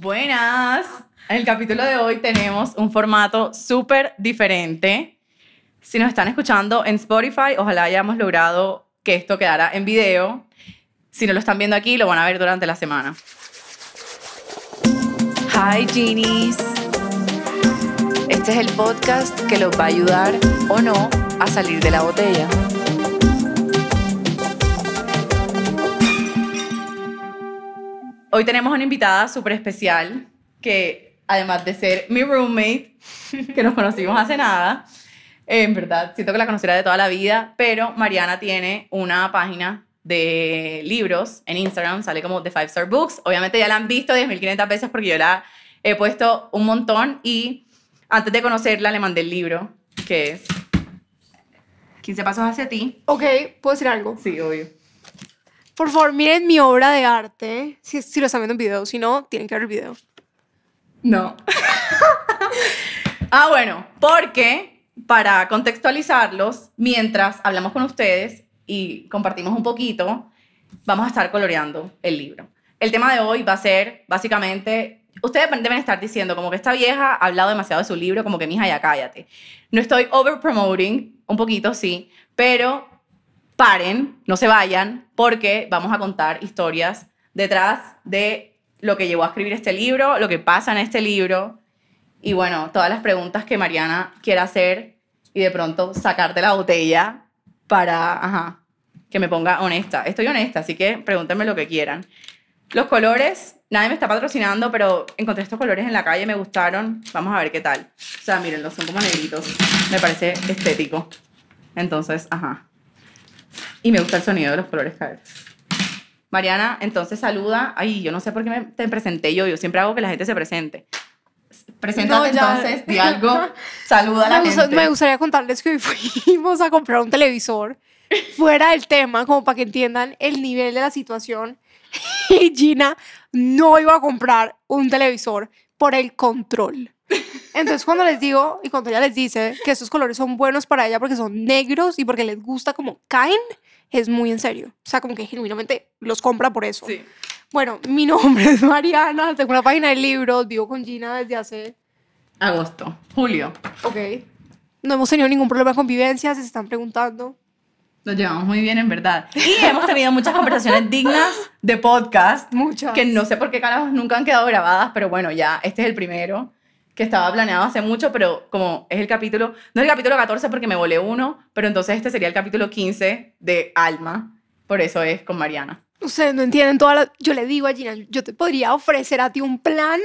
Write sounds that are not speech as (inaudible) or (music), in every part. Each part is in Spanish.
Buenas. En el capítulo de hoy tenemos un formato súper diferente. Si nos están escuchando en Spotify, ojalá hayamos logrado que esto quedara en video. Si no lo están viendo aquí, lo van a ver durante la semana. Hi Genies. Este es el podcast que los va a ayudar o no a salir de la botella. Hoy tenemos una invitada súper especial que, además de ser mi roommate, (laughs) que nos conocimos hace nada, en verdad, siento que la conocerá de toda la vida, pero Mariana tiene una página de libros en Instagram, sale como The Five Star Books. Obviamente ya la han visto 10.500 veces porque yo la he puesto un montón y antes de conocerla le mandé el libro, que es 15 pasos hacia ti. Ok, ¿puedo decir algo? Sí, obvio. Por favor, miren mi obra de arte. Si, si lo están viendo en video, si no, tienen que ver el video. No. (laughs) ah, bueno, porque para contextualizarlos, mientras hablamos con ustedes y compartimos un poquito, vamos a estar coloreando el libro. El tema de hoy va a ser básicamente, ustedes deben estar diciendo como que esta vieja ha hablado demasiado de su libro, como que mija ya cállate. No estoy over promoting, un poquito sí, pero paren, no se vayan, porque vamos a contar historias detrás de lo que llevó a escribir este libro, lo que pasa en este libro y bueno, todas las preguntas que Mariana quiera hacer y de pronto sacar de la botella para, ajá, que me ponga honesta. Estoy honesta, así que pregúntenme lo que quieran. Los colores, nadie me está patrocinando, pero encontré estos colores en la calle, me gustaron. Vamos a ver qué tal. O sea, mírenlos, son como negritos. Me parece estético. Entonces, ajá. Y me gusta el sonido de los colores caer. Mariana, entonces saluda. Ay, yo no sé por qué me, te presenté yo. Yo siempre hago que la gente se presente. Preséntate No, entonces, di algo. Saluda a la Me, gusta- gente. me gustaría contarles que hoy fuimos a comprar un televisor fuera del tema, como para que entiendan el nivel de la situación. (laughs) Y Gina no iba a comprar un televisor por el control. Entonces, cuando les digo y cuando ella les dice que estos colores son buenos para ella porque son negros y porque les gusta como caen, es muy en serio. O sea, como que genuinamente los compra por eso. Sí. Bueno, mi nombre es Mariana, tengo una página de libros, vivo con Gina desde hace Agosto, julio. Ok. No hemos tenido ningún problema de convivencia, si se están preguntando. Nos llevamos muy bien, en verdad. Y hemos tenido muchas conversaciones dignas de podcast. Muchas. Que no sé por qué carajos nunca han quedado grabadas, pero bueno, ya este es el primero que estaba planeado hace mucho, pero como es el capítulo, no es el capítulo 14 porque me volé uno, pero entonces este sería el capítulo 15 de Alma. Por eso es con Mariana. Ustedes no entienden toda la... Yo le digo a Gina, yo te podría ofrecer a ti un plan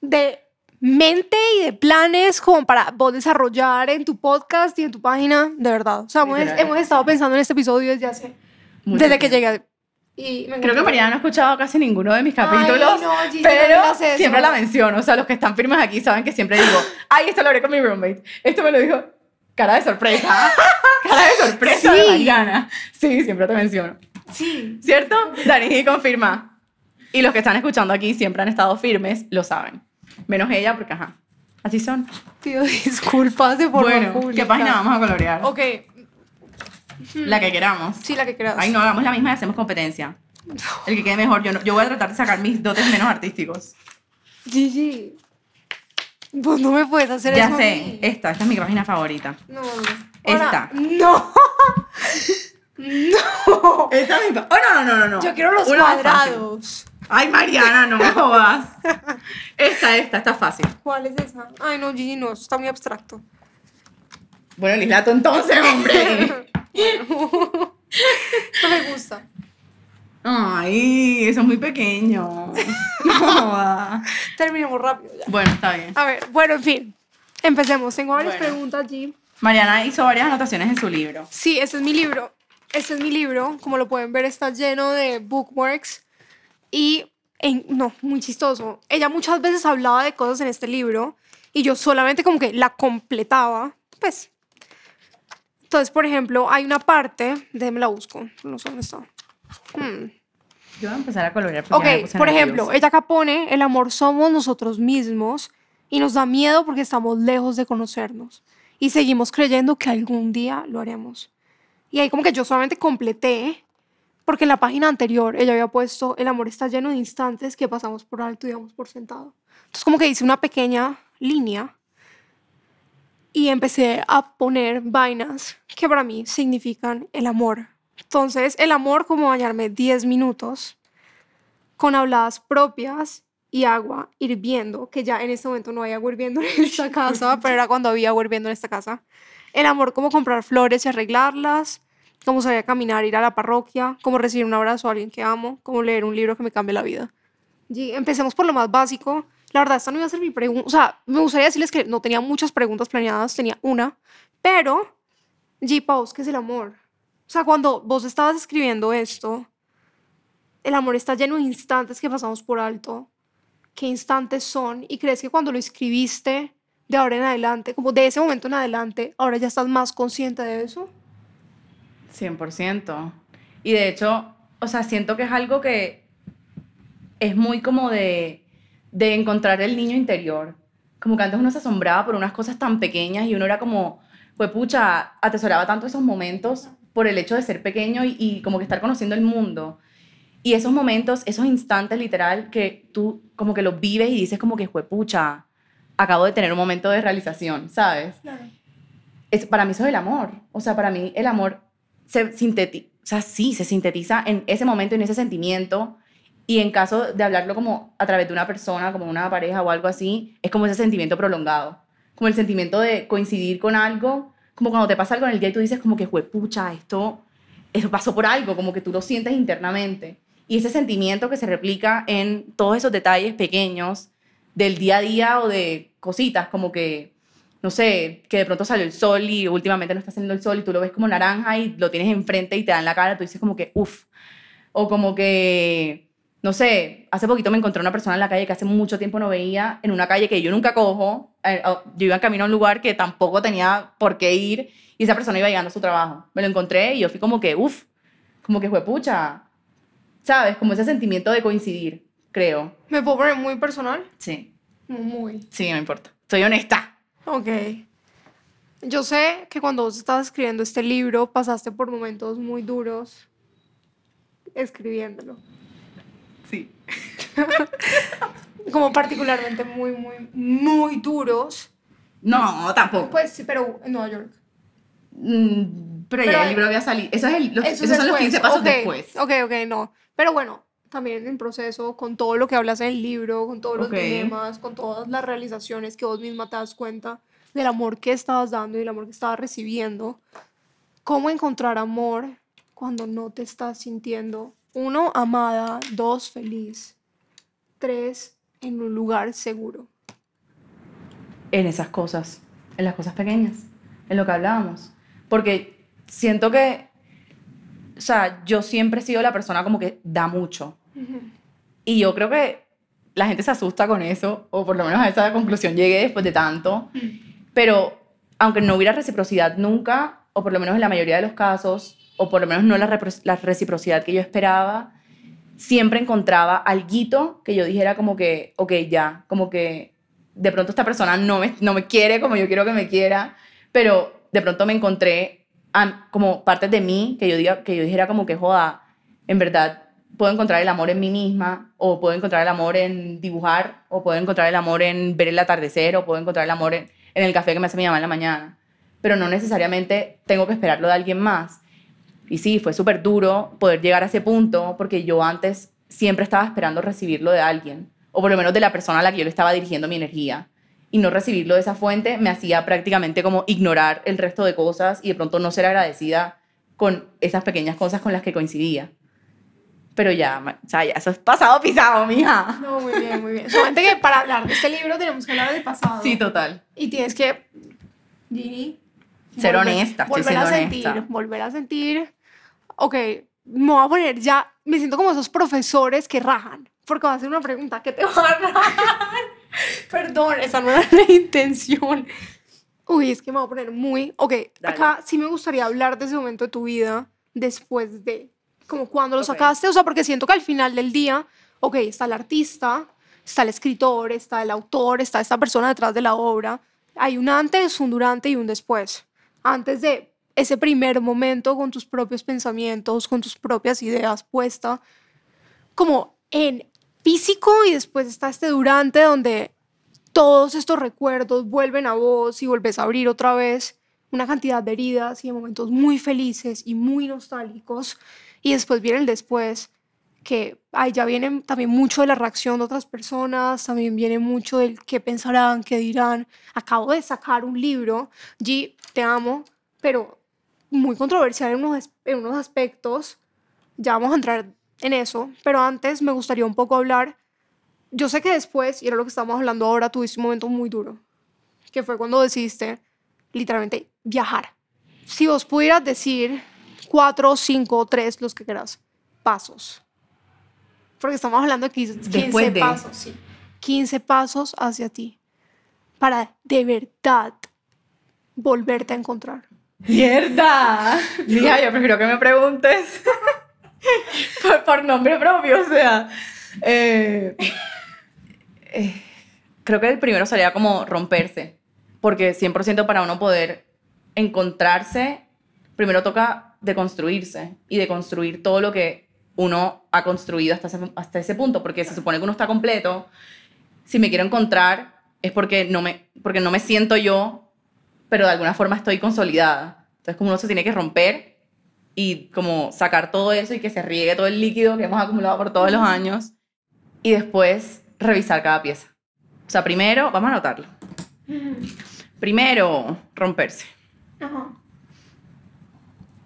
de mente y de planes como para vos desarrollar en tu podcast y en tu página, de verdad. O sea, hemos, hemos estado pensando en este episodio desde hace... Mucho desde que llegué. Y me Creo que. Mariana no ha escuchado casi ninguno de mis Ay, capítulos, no, Gina, no pero digas eso. siempre la menciono. O sea, los que están firmes aquí saben que siempre digo, (laughs) ay, esto lo hablé con mi roommate. Esto me lo dijo. Cara de sorpresa. (laughs) Cara de sorpresa de Sí. Mariana. Sí, siempre te menciono. Sí. ¿Cierto? Dani confirma. Y los que están escuchando aquí siempre han estado firmes, lo saben. Menos ella, porque ajá. Así son. Pido (laughs) disculpas de forma bueno, ¿qué página vamos a colorear? Ok, La que queramos. sí, la que creas. Ay, no, hagamos la misma y hacemos competencia. El que quede mejor. Yo, no- yo voy a tratar de sacar mis dotes menos artísticos. Gigi, vos no me puedes hacer Ya eso a sé, esta, esta es mi página favorita. No, no. Esta. Ahora, no. (laughs) no. Esta es mi Oh, no, no, no, no. Yo quiero los Una cuadrados. Ay, Mariana, no me (laughs) jodas. Esta, esta, está fácil. ¿Cuál es esa? Ay, no, Gigi, no, eso está muy abstracto. Bueno, Lislato, entonces, hombre. (laughs) Esto me gusta. Ay, eso es muy pequeño. No. Terminemos rápido ya. Bueno, está bien. A ver, bueno, en fin. Empecemos. Tengo varias Bueno. preguntas, G. Mariana hizo varias anotaciones en su libro. Sí, este es mi libro. Este es mi libro. Como lo pueden ver, está lleno de bookmarks. Y, en- no, muy chistoso. Ella muchas veces hablaba de cosas en este libro y yo solamente como que la completaba. Pues. Entonces, por ejemplo, hay una parte, déjeme la busco, no sé dónde está. Hmm. Yo voy a empezar a colorear. Ok, por nerviosa. ejemplo, ella acá pone, el amor somos nosotros mismos y nos da miedo porque estamos lejos de conocernos y seguimos creyendo que algún día lo haremos. Y ahí como que yo solamente completé porque en la página anterior ella había puesto, el amor está lleno de instantes que pasamos por alto y damos por sentado. Entonces como que hice una pequeña línea y empecé a poner vainas que para mí significan el amor. Entonces, el amor como bañarme 10 minutos con habladas propias y agua hirviendo, que ya en este momento no hay agua hirviendo en esta casa, (laughs) pero era cuando había agua hirviendo en esta casa. El amor como comprar flores y arreglarlas, como salir a caminar, ir a la parroquia, como recibir un abrazo a alguien que amo, como leer un libro que me cambie la vida. Y empecemos por lo más básico. La verdad, esta no iba a ser mi pregunta. O sea, me gustaría decirles que no tenía muchas preguntas planeadas, tenía una. Pero, G, Paus, ¿qué es el amor? O sea, cuando vos estabas escribiendo esto, el amor está lleno de instantes que pasamos por alto. ¿Qué instantes son? ¿Y crees que cuando lo escribiste, de ahora en adelante, como de ese momento en adelante, ahora ya estás más consciente de eso? 100%. Y de hecho, o sea, siento que es algo que es muy como de, de encontrar el niño interior. Como que antes uno se asombraba por unas cosas tan pequeñas y uno era como, pues pucha, atesoraba tanto esos momentos por el hecho de ser pequeño y, y como que estar conociendo el mundo. Y esos momentos, esos instantes literal que tú como que los vives y dices como que fue pucha, acabo de tener un momento de realización, ¿sabes? Es, para mí eso es el amor. O sea, para mí el amor se sintetiza, o sea, sí, se sintetiza en ese momento, en ese sentimiento. Y en caso de hablarlo como a través de una persona, como una pareja o algo así, es como ese sentimiento prolongado. Como el sentimiento de coincidir con algo, como cuando te pasa algo en el día y tú dices como que fue pucha, esto, esto pasó por algo, como que tú lo sientes internamente. Y ese sentimiento que se replica en todos esos detalles pequeños del día a día o de cositas, como que, no sé, que de pronto salió el sol y últimamente no está saliendo el sol y tú lo ves como naranja y lo tienes enfrente y te da en la cara, tú dices como que, uff. O como que, no sé, hace poquito me encontré una persona en la calle que hace mucho tiempo no veía, en una calle que yo nunca cojo. eh, oh, Yo iba en camino a un lugar que tampoco tenía por qué ir y esa persona iba llegando a su trabajo. Me lo encontré y yo fui como que, uff, como que fue pucha, ¿sabes? Como ese sentimiento de coincidir, creo. ¿Me puedo poner muy personal? Sí, Muy. sí, no importa. Soy honesta. Ok. Yo sé que cuando vos estabas escribiendo este libro pasaste por momentos muy duros escribiéndolo. Sí. (laughs) Como particularmente muy, muy, muy duros. No, tampoco. Pues sí, pero en Nueva York. Mm, pero, Pero ya el libro había salido. Eso es el, los- Eso esos son los después. 15 pasos Ok, después. Ok, ok, no. Pero bueno, también en proceso, con todo lo que hablas en el libro, con todos los Ok. dilemas, con todas las realizaciones que vos misma te das cuenta del amor que estabas dando y el amor que estabas recibiendo. ¿Cómo encontrar amor cuando no te estás sintiendo, uno, amada, dos, feliz, tres, en un lugar seguro? En esas cosas, en las cosas pequeñas, en lo que hablábamos. Porque siento que, o sea, yo siempre he sido la persona como que da mucho. Y yo creo que la gente se asusta con eso, o por lo menos a esa conclusión llegué después de tanto. Pero aunque no hubiera reciprocidad nunca, o por lo menos en la mayoría de los casos, o por lo menos no la, reciprocidad que yo esperaba, siempre encontraba alguito que yo dijera como que, ok, ya, como que de pronto esta persona no me, no me quiere como yo quiero que me quiera, pero de pronto me encontré a- como partes de mí que yo, diga, que yo dijera como que, joda, en verdad puedo encontrar el amor en mí misma, o puedo encontrar el amor en dibujar, o puedo encontrar el amor en ver el atardecer, o puedo encontrar el amor en, en el café que me hace mi mamá en la mañana. Pero no necesariamente tengo que esperarlo de alguien más. Y sí, fue súper duro poder llegar a ese punto, porque yo antes siempre estaba esperando recibirlo de alguien, o por lo menos de la persona a la que yo le estaba dirigiendo mi energía. Y no recibirlo de esa fuente me hacía prácticamente como ignorar el resto de cosas y de pronto no ser agradecida con esas pequeñas cosas con las que coincidía. Pero ya, o sea, ya eso es pasado pisado, mija. No, muy bien, muy bien. Solamente que para hablar de este libro tenemos que hablar del pasado. Sí, total. Y tienes que, Gini, Ser volver- honesta, estoy volver a siendo sentir, honesta. volver a sentir. Ok, me voy a poner ya, me siento como esos profesores que rajan, porque va a hacer una pregunta que te va a rajar. (laughs) Perdón, esa no era la intención. Uy, es que me voy a poner muy. Ok, Dale. acá sí me gustaría hablar de ese momento de tu vida después de. Como cuando lo Ok. sacaste, o sea, porque siento que al final del día, ok, está el artista, está el escritor, está el autor, está esta persona detrás de la obra. Hay un antes, un durante y un después. Antes de ese primer momento con tus propios pensamientos, con tus propias ideas puesta, como en físico y después está este durante donde todos estos recuerdos vuelven a vos y vuelves a abrir otra vez una cantidad de heridas y de momentos muy felices y muy nostálgicos. Y después viene el después, que ahí ya viene también mucho de la reacción de otras personas, también viene mucho del qué pensarán, qué dirán. Acabo de sacar un libro, G, te amo, pero muy controversial en unos, en unos aspectos. Ya vamos a entrar en eso, pero antes me gustaría un poco hablar. Yo sé que después, y era lo que estamos hablando ahora, tuviste un momento muy duro, que fue cuando decidiste literalmente viajar. Si vos pudieras decir cuatro, cinco, tres, los que quieras, pasos. Porque estamos hablando de 15, 15 Después de- pasos, sí. 15 pasos hacia ti para de verdad volverte a encontrar. ¡Mierda! Mira, yo prefiero que me preguntes (laughs) por, por nombre propio, o sea. eh, eh, creo que el primero sería como romperse, porque 100% para uno poder encontrarse, primero toca deconstruirse y deconstruir todo lo que uno ha construido hasta ese, hasta ese punto, porque se supone que uno está completo. Si me quiero encontrar es porque no me, porque no me siento yo pero de alguna forma estoy consolidada. Entonces, como uno se tiene que romper y como sacar todo eso y que se riegue todo el líquido que hemos acumulado por todos los años y después revisar cada pieza. O sea, primero, vamos a anotarlo. Primero, romperse.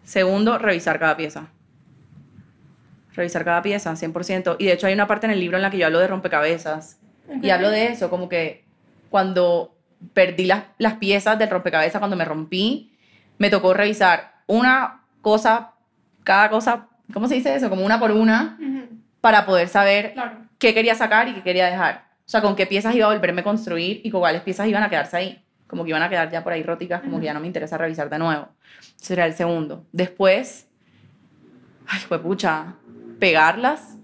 Segundo, revisar cada pieza. Revisar cada pieza, 100%. Y de hecho hay una parte en el libro en la que yo hablo de rompecabezas. Y hablo de eso, como que cuando perdí las, las piezas del rompecabezas, cuando me rompí, me tocó revisar una cosa, cada cosa, ¿cómo se dice eso? Como una por una, para poder saber Claro. qué quería sacar y qué quería dejar. O sea, con qué piezas iba a volverme a construir y con cuáles piezas iban a quedarse ahí. Como que iban a quedar ya por ahí róticas, como que ya no me interesa revisar de nuevo. Ese sería el segundo. Después, ay, pues pucha, pegarlas,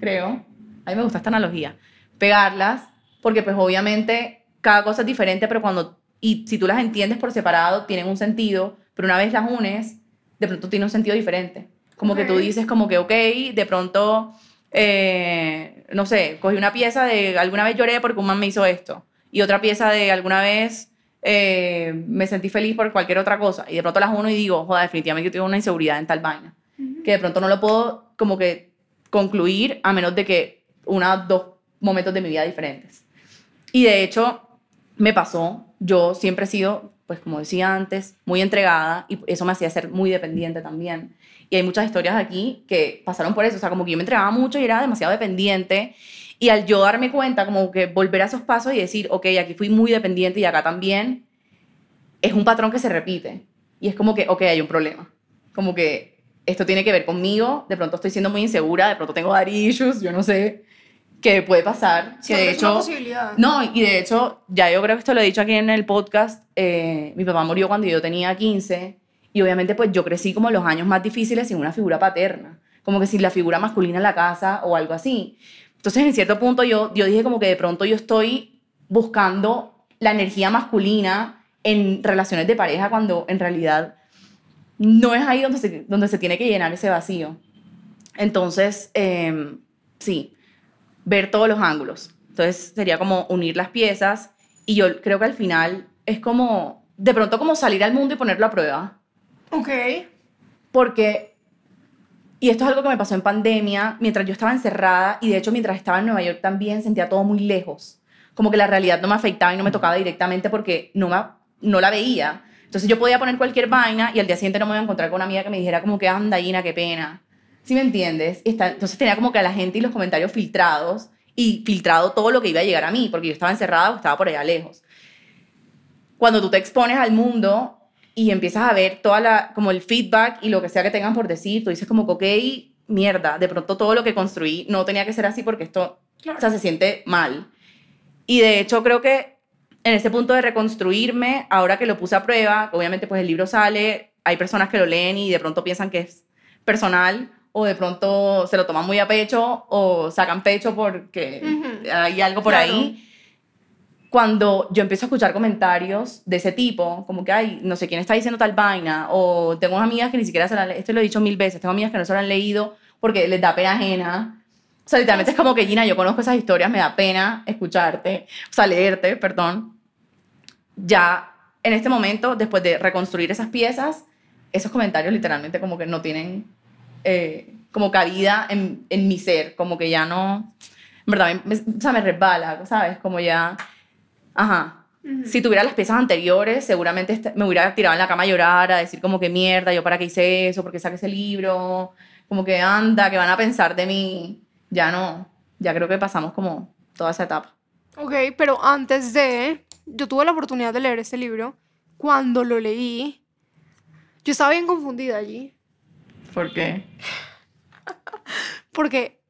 creo. A mí me gusta esta analogía. Pegarlas, porque pues obviamente cada cosa es diferente, pero cuando, y si tú las entiendes por separado, tienen un sentido, pero una vez las unes, de pronto tiene un sentido diferente. Como que tú dices como que, ok, de pronto, eh, no sé, cogí una pieza de alguna vez lloré porque un man me hizo esto, y otra pieza de alguna vez eh, me sentí feliz por cualquier otra cosa, y de pronto las uno y digo, joder, definitivamente yo tengo una inseguridad en tal vaina, que de pronto no lo puedo como que concluir a menos de que una, dos momentos de mi vida diferentes. Y de hecho, me pasó, yo siempre he sido, pues como decía antes, muy entregada y eso me hacía ser muy dependiente también. Y hay muchas historias aquí que pasaron por eso, o sea, como que yo me entregaba mucho y era demasiado dependiente. Y al yo darme cuenta, como que volver a esos pasos y decir, ok, aquí fui muy dependiente y acá también, es un patrón que se repite. Y es como que, ok, hay un problema. Como que esto tiene que ver conmigo, de pronto estoy siendo muy insegura, de pronto tengo daddy issues, yo no sé qué puede pasar. que de es una posibilidad. no, y de hecho, ya yo creo que esto lo he dicho aquí en el podcast, eh, mi papá murió cuando yo tenía 15 y obviamente pues yo crecí como los años más difíciles sin una figura paterna, como que sin la figura masculina en la casa o algo así. Entonces en cierto punto yo, yo dije como que de pronto yo estoy buscando la energía masculina en relaciones de pareja cuando en realidad no es ahí donde se, donde se tiene que llenar ese vacío. Entonces, eh, sí, ver todos los ángulos. Entonces sería como unir las piezas y yo creo que al final es como, de pronto como salir al mundo y ponerlo a prueba. Ok. Porque, y esto es algo que me pasó en pandemia, mientras yo estaba encerrada y de hecho mientras estaba en Nueva York también sentía todo muy lejos. Como que la realidad no me afectaba y no me tocaba directamente porque no, me, no la veía. Entonces yo podía poner cualquier vaina y al día siguiente no me iba a encontrar con una amiga que me dijera como que anda, Gina, qué pena. ¿Sí me entiendes? Está- entonces tenía como que a la gente y los comentarios filtrados y filtrado todo lo que iba a llegar a mí porque yo estaba encerrada o estaba por allá lejos. Cuando tú te expones al mundo y empiezas a ver toda la, como el feedback y lo que sea que tengan por decir, tú dices como ok, mierda, de pronto todo lo que construí no tenía que ser así porque esto, Claro. o sea, se siente mal. Y de hecho creo que en ese punto de reconstruirme, ahora que lo puse a prueba, obviamente pues el libro sale, hay personas que lo leen y de pronto piensan que es personal o de pronto se lo toman muy a pecho o sacan pecho porque Ujú. hay algo por Claro. ahí. cuando yo empiezo a escuchar comentarios de ese tipo, como que, ay, no sé quién está diciendo tal vaina, o tengo amigas que ni siquiera se la han esto lo he dicho mil veces, tengo amigas que no se lo han leído porque les da pena ajena. O sea, literalmente es como que, Gina, yo conozco esas historias, me da pena escucharte, o sea, leerte, perdón. Ya en este momento, después de reconstruir esas piezas, esos comentarios literalmente como que no tienen eh, como cabida en, en mi ser, como que ya no, en verdad, me, o sea, me resbala, ¿sabes? Como ya, ajá. Si tuviera las piezas anteriores, seguramente este- me hubiera tirado en la cama a llorar, a decir como que mierda, yo para qué hice eso, porque saqué ese libro, como que anda, que van a pensar de mí. Ya no, ya creo que pasamos como toda esa etapa. Ok, pero antes de, yo tuve la oportunidad de leer este libro. Cuando lo leí, yo estaba bien confundida allí. ¿Por qué? Porque,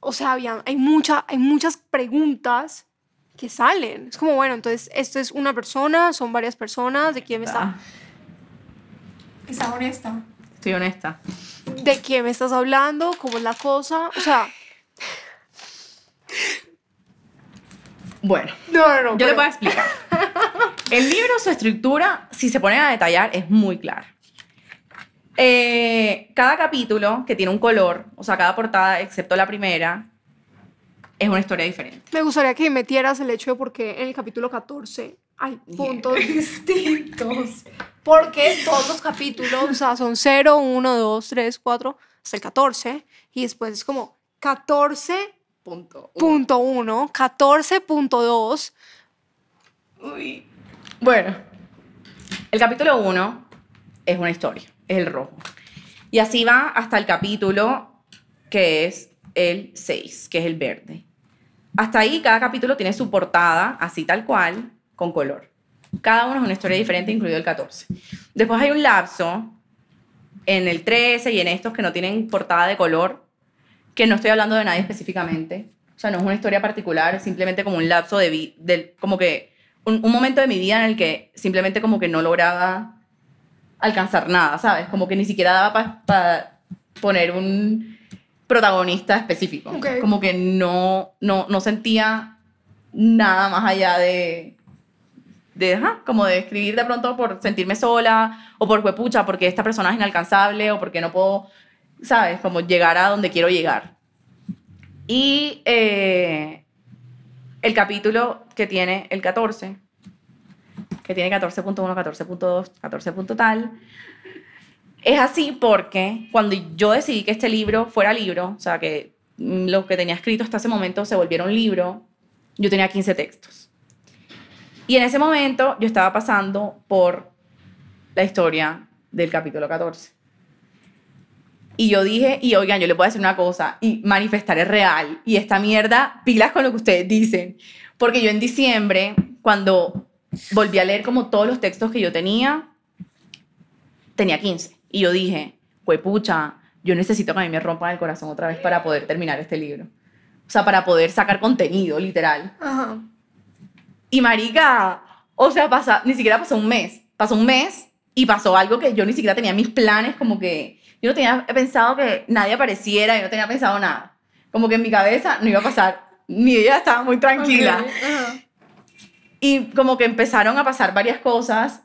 o sea, había, hay, mucha, hay muchas preguntas que salen. Es como, bueno, entonces, esto es una persona, son varias personas, ¿de quién me está? Está honesta. estoy honesta. ¿De quién me estás hablando? ¿Cómo es la cosa? O sea, Bueno, no, no, no. yo le pero- voy a explicar. El libro, su estructura, si se ponen a detallar, es muy clara. Eh, cada capítulo que tiene un color, o sea, cada portada, excepto la primera, es una historia diferente. Me gustaría que metieras el hecho de por qué en el capítulo 14 hay puntos (laughs) distintos. Porque todos los capítulos, o sea, son 0, 1, 2, 3, 4, hasta el 14. Y después es como 14.1, Punto. 14.2. Uy. Bueno, el capítulo 1 es una historia, es el rojo. Y así va hasta el capítulo que es el 6, que es el verde. Hasta ahí cada capítulo tiene su portada, así tal cual, con color. Cada uno es una historia diferente, incluido el 14. Después hay un lapso en el 13 y en estos que no tienen portada de color, que no estoy hablando de nadie específicamente. O sea, no es una historia particular, simplemente como un lapso de vida, como que un momento de mi vida en el que simplemente como que no lograba alcanzar nada, ¿sabes? Como que ni siquiera daba para poner un protagonista específico. Como que no, no, no sentía nada más allá de, de ajá, como de escribir de pronto por sentirme sola o por pucha, porque esta persona es inalcanzable o porque no puedo, ¿sabes? Como llegar a donde quiero llegar. Y eh, el capítulo que tiene el 14, que tiene 14.1, 14.2, 14. punto tal, es así porque cuando yo decidí que este libro fuera libro, o sea, que mm, lo que tenía escrito hasta ese momento se volviera un libro, yo tenía 15 textos. Y en ese momento yo estaba pasando por la historia del capítulo 14. Y yo dije, y oigan, yo le puedo decir una cosa, y manifestar es real, y esta mierda, pilas con lo que ustedes dicen. Porque yo en diciembre, cuando volví a leer como todos los textos que yo tenía, tenía 15. Y yo dije, pucha, yo necesito que a mí me rompan el corazón otra vez para poder terminar este libro. O sea, para poder sacar contenido, literal. Ajá. Y marica, o sea, pasa, ni siquiera pasó un mes. Pasó un mes y pasó algo que yo ni siquiera tenía en mis planes, como que yo no tenía pensado que nadie apareciera, yo no tenía pensado nada. Como que en mi cabeza no iba a pasar, ni ella estaba muy tranquila. Ok, ajá. Y como que empezaron a pasar varias cosas.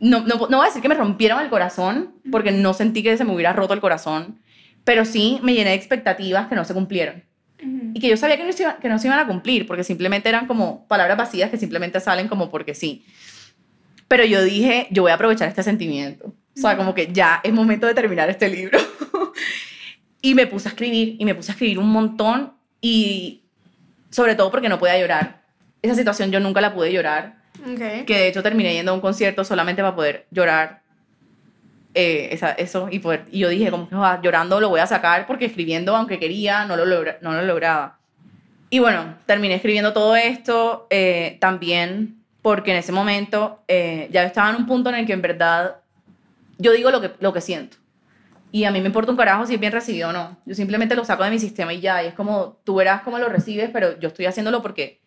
No, no, no voy a decir que me rompieron el corazón, porque no sentí que se me hubiera roto el corazón, pero sí me llené de expectativas que no se cumplieron. Ujú. Y que yo sabía que no, se que no se iban a cumplir, porque simplemente eran como palabras vacías que simplemente salen como porque sí. Pero yo dije, yo voy a aprovechar este sentimiento. O sea, como que ya es momento de terminar este libro. (laughs) y me puse a escribir, y me puse a escribir un montón, y sobre todo porque no podía llorar. Esa situación yo nunca la pude llorar, Ok. que de hecho terminé yendo a un concierto solamente para poder llorar eh, esa- eso y, poder, y yo dije como que "Ah, llorando lo voy a sacar porque escribiendo aunque quería no lo, logra- no lo lograba y bueno terminé escribiendo todo esto eh, también porque en ese momento eh, ya estaba en un punto en el que en verdad yo digo lo que, lo que siento. Y a mí me importa un carajo si es bien recibido o no. Yo simplemente lo saco de mi sistema y ya y es como tú verás cómo lo recibes pero yo estoy haciéndolo porque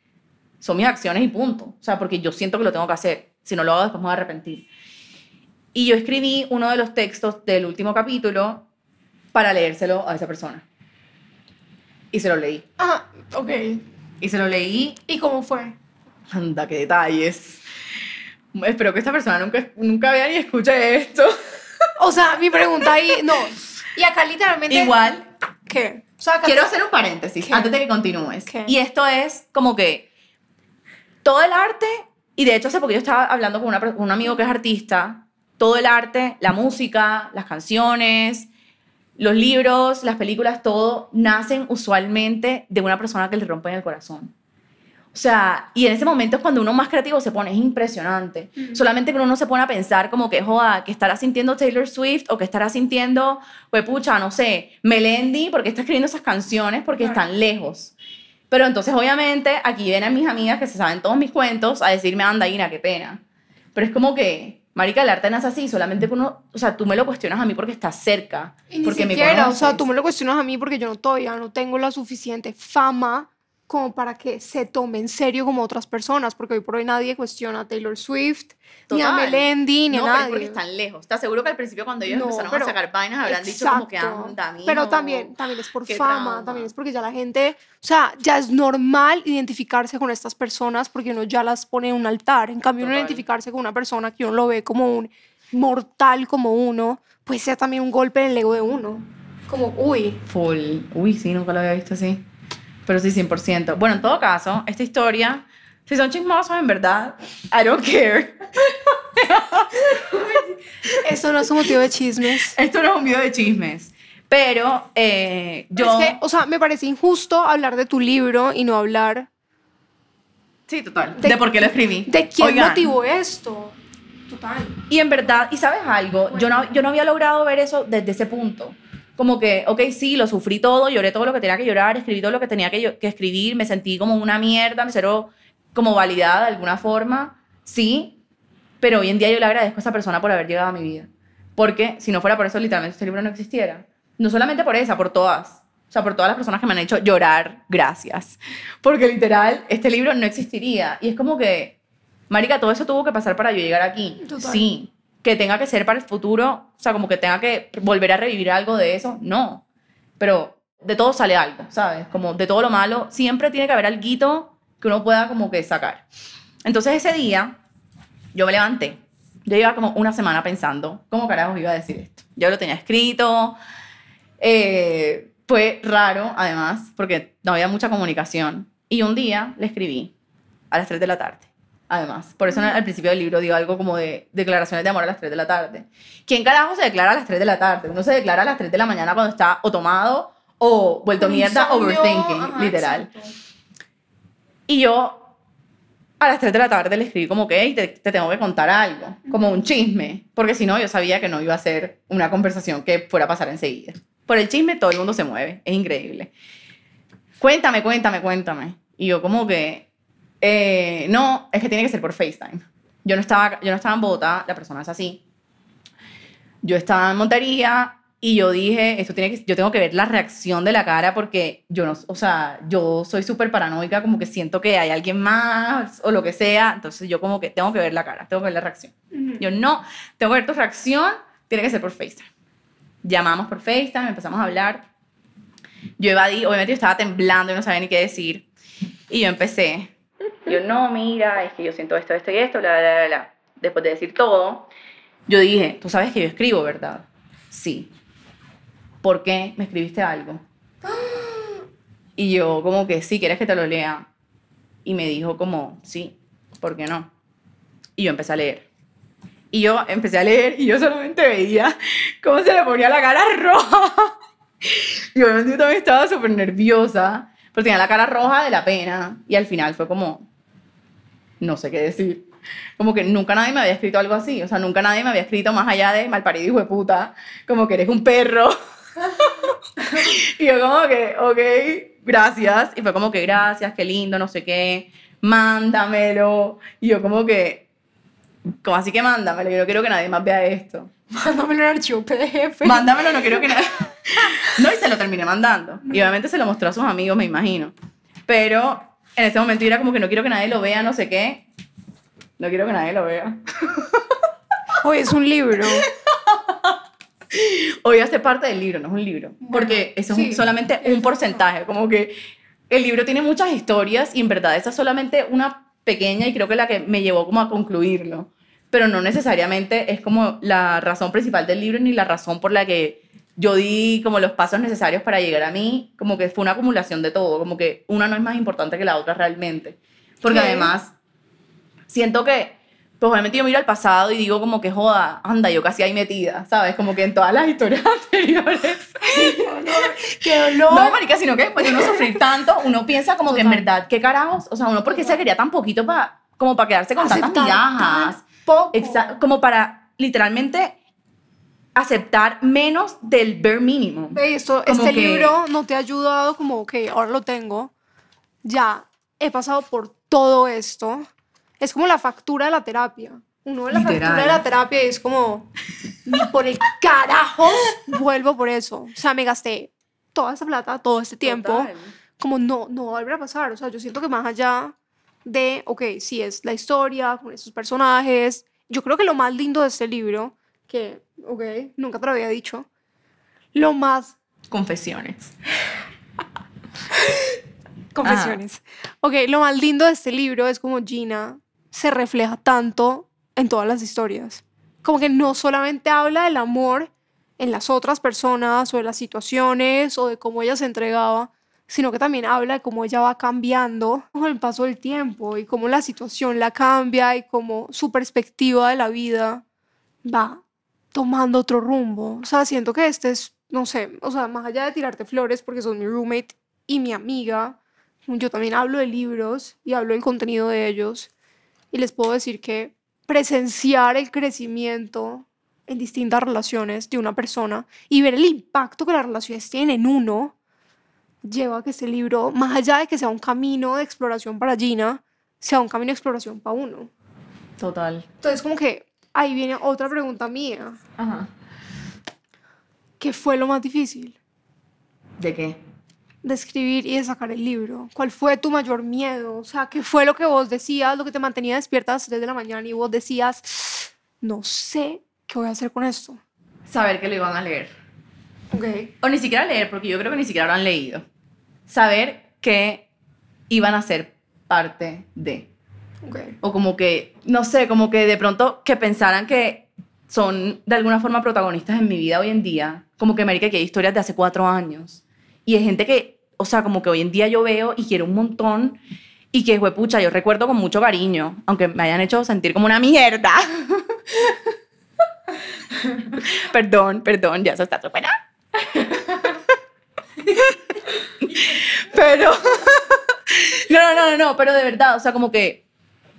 son mis acciones y punto. O sea, porque yo siento que lo tengo que hacer. Si no lo hago, después me voy a arrepentir. Y yo escribí uno de los textos del último capítulo para leérselo a esa persona. Y se lo leí. Ah, ok. Y se lo leí. ¿Y cómo fue? Anda, qué detalles. Espero que esta persona nunca, nunca vea ni escuche esto. O sea, mi pregunta ahí, no. Y acá literalmente. Igual, ¿Qué? O sea, quiero hacer un paréntesis ¿Qué? antes de que continúes. ¿Qué? Y esto es como que todo el arte, y de hecho hace poco yo estaba hablando con, una per- con un amigo que es artista, todo el arte, la música, las canciones, los libros, las películas, todo, nacen usualmente de una persona que le rompen el corazón. O sea, y en ese momento es cuando uno más creativo se pone, es impresionante. Solamente que uno no se pone a pensar como que, joda, que estará sintiendo Taylor Swift o que estará sintiendo, pues pucha, no sé, Melendi, porque está escribiendo esas canciones, porque Claro. están lejos. Pero entonces, obviamente, aquí vienen mis amigas que se saben todos mis cuentos a decirme, anda, Ina, qué pena. Pero es como que, marica, el arte es así, solamente que uno, o sea, tú me lo cuestionas a mí porque estás cerca, Y ni porque me siquiera, o sea, tú me lo cuestionas a mí porque yo no, todavía no tengo la suficiente fama como para que se tome en serio como otras personas, porque hoy por hoy nadie cuestiona a Taylor Swift, ni a Total. Melendi, ni no, a nadie. porque están lejos. Te aseguro que al principio cuando ellos No, empezaron pero- a sacar vainas habrán dicho como que Exacto. anda, mijo, Pero también, también es por fama, trauma. también es porque ya la gente, o sea, ya es normal identificarse con estas personas porque uno ya las pone en un altar. En cambio, uno Total. identificarse con una persona que uno lo ve como un mortal como uno, pues sea también un golpe en el ego de uno. Como, uy, Full. Uy, sí, nunca lo había visto así. Pero sí, 100%. Bueno, en todo caso, esta historia, si son chismosos, en verdad, I don't care. eso no es un motivo de chismes. Esto no es un video de chismes. Pero eh, yo... Es que, o sea, me parece injusto hablar de tu libro y no hablar sí, total. de- De, por qué lo escribí. de quién Oigan, motivó esto. Total. Y en verdad, ¿y sabes algo? Yo no, yo no había logrado ver eso desde ese punto. Como que, ok, sí, lo sufrí todo, lloré todo lo que tenía que llorar, escribí todo lo que tenía que, que escribir, me sentí como una mierda, me cero como validada de alguna forma, sí, pero hoy en día yo le agradezco a esa persona por haber llegado a mi vida. Porque si no fuera por eso, literalmente este libro no existiera. No solamente por esa, por todas. O sea, por todas las personas que me han hecho llorar, gracias. (laughs) Porque literal, este libro no existiría. Y es como que, Marica, todo eso tuvo que pasar para yo llegar aquí. Total. Sí. Que tenga que ser para el futuro, o sea, como que tenga que volver a revivir algo de eso, no. Pero de todo sale algo, ¿sabes? Como de todo lo malo, siempre tiene que haber algo que uno pueda como que sacar. Entonces ese día, yo me levanté. Yo llevaba como una semana pensando cómo carajos iba a decir esto. Yo lo tenía escrito. eh, fue raro, además, porque no había mucha comunicación. Y un día le escribí a las 3 de la tarde. Además, por eso al principio del libro digo algo como de declaraciones de amor a las 3 de la tarde. ¿Quién carajo se declara a las 3 de la tarde? Uno se declara a las 3 de la mañana cuando está o tomado o vuelto Con mierda, insomnio, overthinking, ajá, literal. exacto. Y yo a las 3 de la tarde le escribí como que, te, te tengo que contar algo, como un chisme, porque si no, yo sabía que no iba a ser una conversación que fuera a pasar enseguida. Por el chisme todo el mundo se mueve, es increíble. Cuéntame, cuéntame, cuéntame. Y yo como que, eh, no, es que tiene que ser por FaceTime. Yo no estaba, yo no estaba en Bogotá, la persona es así. Yo estaba en Montería y yo dije, esto tiene que, yo tengo que ver la reacción de la cara porque yo no, o sea, yo soy súper paranoica, como que siento que hay alguien más o lo que sea, entonces yo como que tengo que ver la cara, tengo que ver la reacción. Yo no, tengo que ver tu reacción, tiene que ser por FaceTime. Llamamos por FaceTime, empezamos a hablar. Yo evadí, obviamente yo estaba temblando y no sabía ni qué decir. Y yo empecé. Yo, no, mira, es que yo siento esto, esto y esto, bla, bla, bla, bla. Después de decir todo, yo dije, tú sabes que yo escribo, ¿verdad? Sí. ¿Por qué me escribiste algo? Y yo como que, sí, ¿quieres que te lo lea? Y me dijo como, sí, ¿por qué no? Y yo empecé a leer. Y yo empecé a leer y yo solamente veía cómo se le ponía la cara roja. (laughs) Y obviamente yo también estaba súper nerviosa, pero tenía la cara roja de la pena. Y al final fue como, no sé qué decir. Como que nunca nadie me había escrito algo así. O sea, nunca nadie me había escrito más allá de malparido hijo de puta. Como que eres un perro. (laughs) y yo como que, ok, gracias. Y fue como que gracias, qué lindo, no sé qué. Mándamelo. Y yo como que, como así que mándamelo. Yo no quiero que nadie más vea esto. Mándamelo en archivo PDF. Mándamelo, no quiero que nadie... No, y se lo terminé mandando. Y obviamente se lo mostró a sus amigos, me imagino. Pero en ese momento yo era como que no quiero que nadie lo vea, no sé qué. No quiero que nadie lo vea. (laughs) Hoy es un libro. (laughs) Hoy hace parte del libro, no es un libro. Porque eso sí, es solamente un porcentaje. Como que el libro tiene muchas historias y en verdad esa es solamente una pequeña y creo que la que me llevó como a concluirlo. Pero no necesariamente es como la razón principal del libro ni la razón por la que yo di como los pasos necesarios para llegar a mí, como que fue una acumulación de todo, como que una no es más importante que la otra realmente. Porque ¿Qué? además, siento que, pues obviamente yo miro al pasado y digo como que joda, anda, yo casi ahí metida, ¿sabes? Como que en todas las historias (laughs) anteriores. (laughs) ¡Qué dolor! No, marica, sino que después de uno sufrir tanto, uno piensa como que en verdad, ¿qué carajos? O sea, uno porque se quería tan poquito para, como para quedarse con tantas migajas. tan poco. Exa- como para literalmente aceptar menos del bare mínimo. Como este que- libro no te ha ayudado como, ok, ahora lo tengo, ya he pasado por todo esto. Es como la factura de la terapia. Uno ve la Literal. factura de la terapia y es como, por el carajo vuelvo por eso. O sea, me gasté toda esa plata, todo este tiempo. Total. Como no, no va a volver a pasar. O sea, yo siento que más allá de, ok, sí es la historia con esos personajes. Yo creo que lo más lindo de este libro, que, ok, nunca te lo había dicho, lo más Confesiones. (laughs) Confesiones. Ok, lo más lindo de este libro es como Gina se refleja tanto en todas las historias. Como que no solamente habla del amor en las otras personas o de las situaciones o de cómo ella se entregaba, sino que también habla de cómo ella va cambiando con el paso del tiempo y cómo la situación la cambia y cómo su perspectiva de la vida va tomando otro rumbo. O sea, siento que este es, no sé, o sea, más allá de tirarte flores porque son mi roommate y mi amiga, yo también hablo de libros y hablo del contenido de ellos y les puedo decir que presenciar el crecimiento en distintas relaciones de una persona y ver el impacto que las relaciones tienen en uno lleva a que este libro, más allá de que sea un camino de exploración para Gina, sea un camino de exploración para uno. Total. Entonces, como que ahí viene otra pregunta mía. Ajá. ¿Qué fue lo más difícil ¿De qué? de escribir y de sacar el libro? ¿Cuál fue tu mayor miedo? O sea, ¿qué fue lo que vos decías, lo que te mantenía despierta a las 3 de la mañana y vos decías, no sé qué voy a hacer con esto? Saber que lo iban a leer. Ok. O ni siquiera leer, porque yo creo que ni siquiera lo han leído. Saber que iban a ser parte de. Ok. O como que, no sé, como que de pronto que pensaran que son de alguna forma protagonistas en mi vida hoy en día. Como que, marica, que hay historias de hace cuatro años. Y hay gente que, o sea, como que hoy en día yo veo y quiero un montón. Y que, pucha, yo recuerdo con mucho cariño, aunque me hayan hecho sentir como una mierda. (laughs) perdón, perdón, ya eso está superado. (laughs) pero, (laughs) no, no, no, no, pero de verdad, o sea, como que,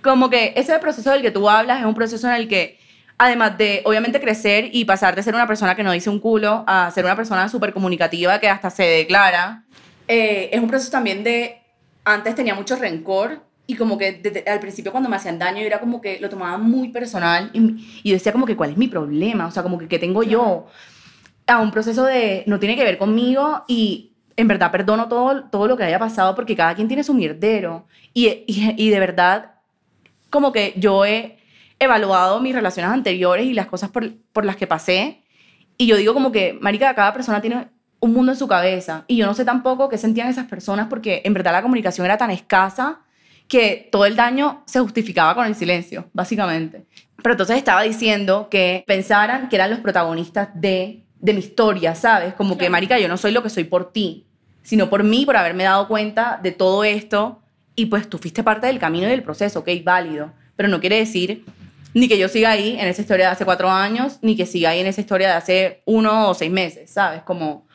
como que ese proceso del que tú hablas es un proceso en el que, además de, obviamente, crecer y pasar de ser una persona que no dice un culo a ser una persona súper comunicativa que hasta se declara, eh, es un proceso también de, antes tenía mucho rencor y como que desde- al principio cuando me hacían daño yo era como que lo tomaba muy personal y, y decía como que cuál es mi problema, o sea, como que qué tengo yo, a un proceso de no tiene que ver conmigo y en verdad perdono todo, todo lo que haya pasado porque cada quien tiene su mierdero y, y, y de verdad como que yo he evaluado mis relaciones anteriores y las cosas por, por las que pasé y yo digo como que, marica, cada persona tiene un mundo en su cabeza y yo no sé tampoco qué sentían esas personas porque en verdad la comunicación era tan escasa que todo el daño se justificaba con el silencio, básicamente. Pero entonces estaba diciendo que pensaran que eran los protagonistas de, de mi historia, ¿sabes? Como que, marica, yo no soy lo que soy por ti, sino por mí, por haberme dado cuenta de todo esto y pues tú fuiste parte del camino y del proceso, ok, válido. Pero no quiere decir ni que yo siga ahí en esa historia de hace cuatro años, ni que siga ahí en esa historia de hace uno o seis meses, ¿sabes? Como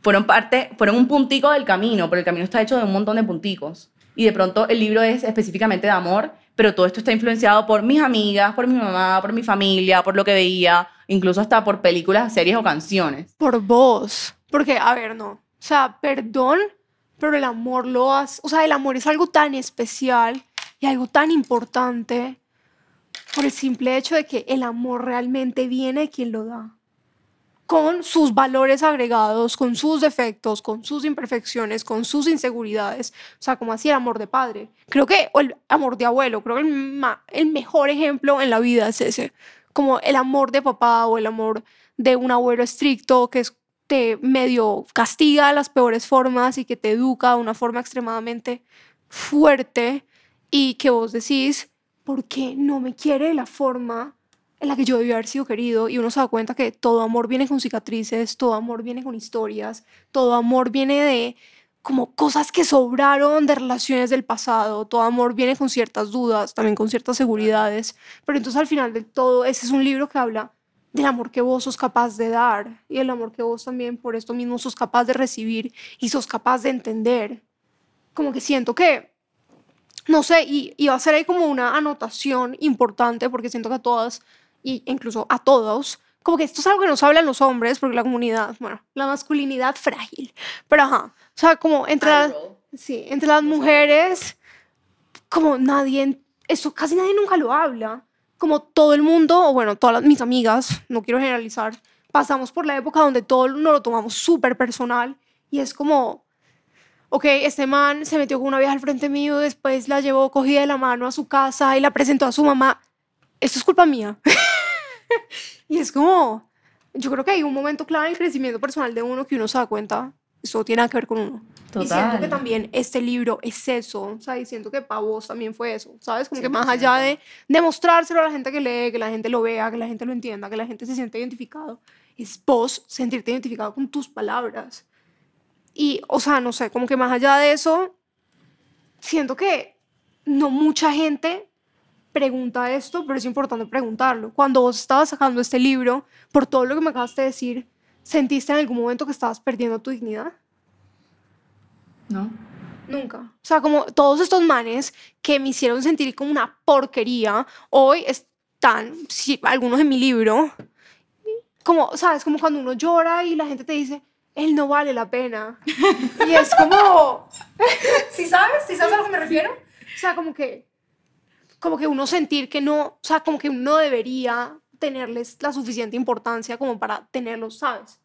fueron parte, fueron un puntico del camino, pero el camino está hecho de un montón de punticos. Y de pronto el libro es específicamente de amor, pero todo esto está influenciado por mis amigas, por mi mamá, por mi familia, por lo que veía, incluso hasta por películas, series o canciones. Por vos. Porque, a ver, no. O sea, perdón, pero el amor lo hace. O sea, el amor es algo tan especial y algo tan importante por el simple hecho de que el amor realmente viene de quien lo da. Con sus valores agregados, con sus defectos, con sus imperfecciones, con sus inseguridades. O sea, como así el amor de padre. Creo que, o el amor de abuelo, creo que el, el mejor ejemplo en la vida es ese. Como el amor de papá o el amor de un abuelo estricto que es- te medio castiga de las peores formas y que te educa de una forma extremadamente fuerte y que vos decís, ¿por qué no me quiere de la forma en la que yo debía haber sido querido? Y uno se da cuenta que todo amor viene con cicatrices, todo amor viene con historias, todo amor viene de como cosas que sobraron de relaciones del pasado, todo amor viene con ciertas dudas, también con ciertas seguridades, pero entonces al final de todo, ese es un libro que habla del amor que vos sos capaz de dar y el amor que vos también por esto mismo sos capaz de recibir y sos capaz de entender. Como que siento que, no sé, y, y va a ser ahí como una anotación importante porque siento que a todas, y incluso a todos, como que esto es algo que nos hablan los hombres porque la comunidad, bueno, la masculinidad frágil, pero ajá, o sea, como entre, las, sí, entre las mujeres, como nadie, eso casi nadie nunca lo habla como todo el mundo, o bueno, todas las, mis amigas, no quiero generalizar, pasamos por la época donde todo nos lo tomamos súper personal y es como, ok, este man se metió con una vieja al frente mío, después la llevó cogida de la mano a su casa y la presentó a su mamá. Esto es culpa mía. (laughs) y es como, yo creo que hay un momento clave en el crecimiento personal de uno que uno se da cuenta, eso tiene que ver con uno. Y siento que también este libro es eso, o sea, y siento que para vos también fue eso, ¿sabes? Como que más allá de demostrárselo a la gente que lee, que la gente lo vea, que la gente lo entienda, que la gente se siente identificado, es vos sentirte identificado con tus palabras. Y, o sea, no sé, como que más allá de eso, siento que no mucha gente pregunta esto, pero es importante preguntarlo. Cuando vos estabas sacando este libro, por todo lo que me acabaste de decir, ¿sentiste en algún momento que estabas perdiendo tu dignidad? ¿No? Nunca. O sea, como todos estos manes que me hicieron sentir como una porquería, hoy están, sí, algunos en mi libro, como, ¿sabes? Como cuando uno llora y la gente te dice, él no vale la pena. y es como, (laughs) ¿sí sabes? ¿Sí sabes a lo que me refiero? O sea, como que, como que uno sentir que no, o sea, como que uno debería tenerles la suficiente importancia como para tenerlos, ¿sabes?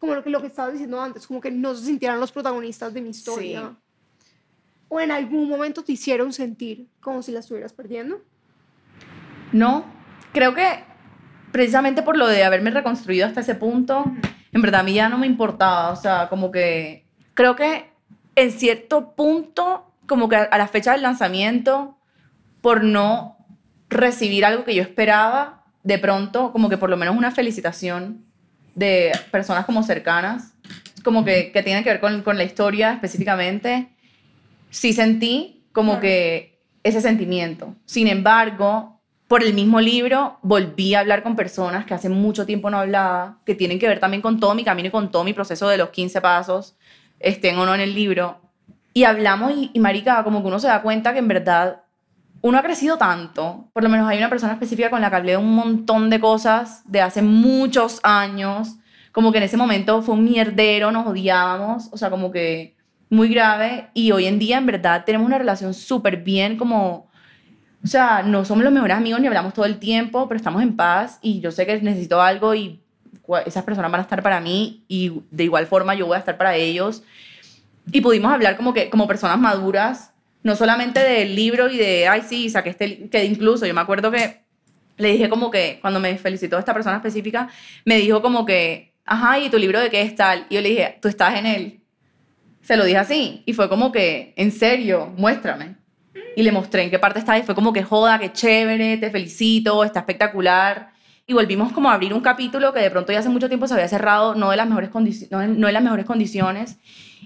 como lo que, lo que estabas diciendo antes, como que no se sintieran los protagonistas de mi historia. ¿O en algún momento te hicieron sentir como si la estuvieras perdiendo? No, creo que precisamente por lo de haberme reconstruido hasta ese punto, en verdad a mí ya no me importaba, o sea, como que creo que en cierto punto, como que a la fecha del lanzamiento, por no recibir algo que yo esperaba, de pronto, como que por lo menos una felicitación de personas como cercanas, como que, que tienen que ver con, con, la historia específicamente, sí sentí como que ese sentimiento. Sin embargo, por el mismo libro, volví a hablar con personas que hace mucho tiempo no hablaba, que tienen que ver también con todo mi camino y con todo mi proceso de los 15 pasos, estén o no en el libro. Y hablamos y, y marica, como que uno se da cuenta que en verdad uno ha crecido tanto, por lo menos hay una persona específica con la que hablé de un montón de cosas de hace muchos años, como que en ese momento fue un mierdero, nos odiábamos, o sea, como que muy grave, y hoy en día en verdad tenemos una relación súper bien, como, o sea, no somos los mejores amigos ni hablamos todo el tiempo, pero estamos en paz y yo sé que necesito algo y esas personas van a estar para mí y de igual forma yo voy a estar para ellos. Y pudimos hablar como que como personas maduras no solamente del libro y de, ay, sí, saqué este, que incluso yo me acuerdo que le dije como que, cuando me felicitó esta persona específica, me dijo como que, ajá, ¿y tu libro de qué es tal? Y yo le dije, tú estás en él. Se lo dije así, y fue como que, en serio, muéstrame. Y le mostré en qué parte está, y fue como que, joda, qué chévere, te felicito, está espectacular. Y volvimos como a abrir un capítulo que de pronto ya hace mucho tiempo se había cerrado, no de las mejores, no, no en las mejores condiciones.